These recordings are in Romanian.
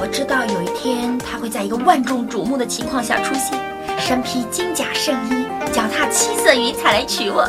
我知道有一天他会在一个万众瞩目的情况下出现，身披金甲圣衣，脚踏七色云彩来娶我。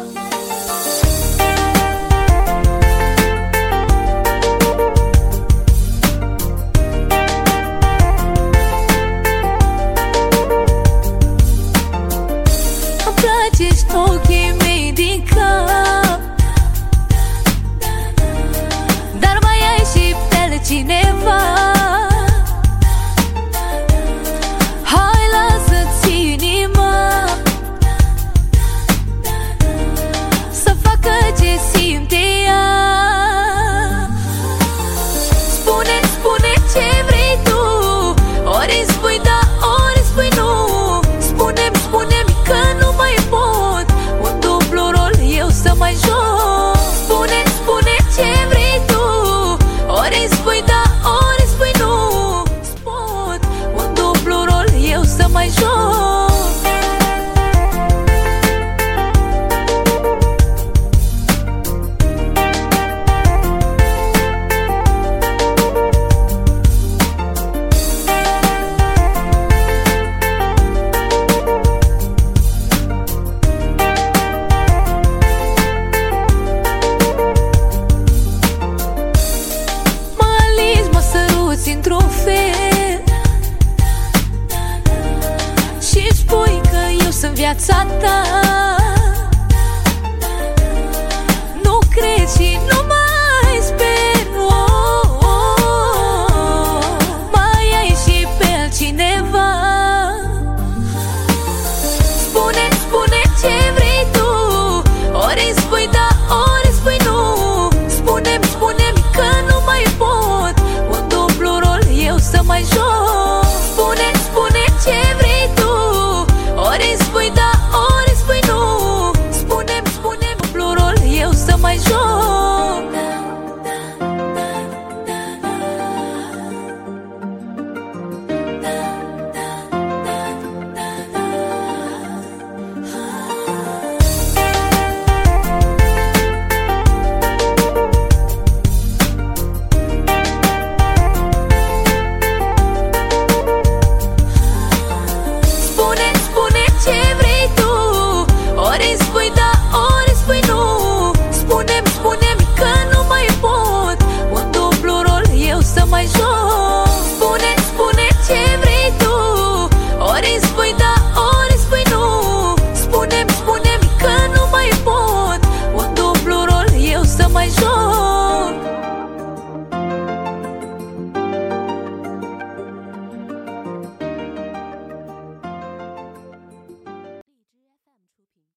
dintr-un fel. Și spui că eu sunt viața ta. Nu crezi și nu 来说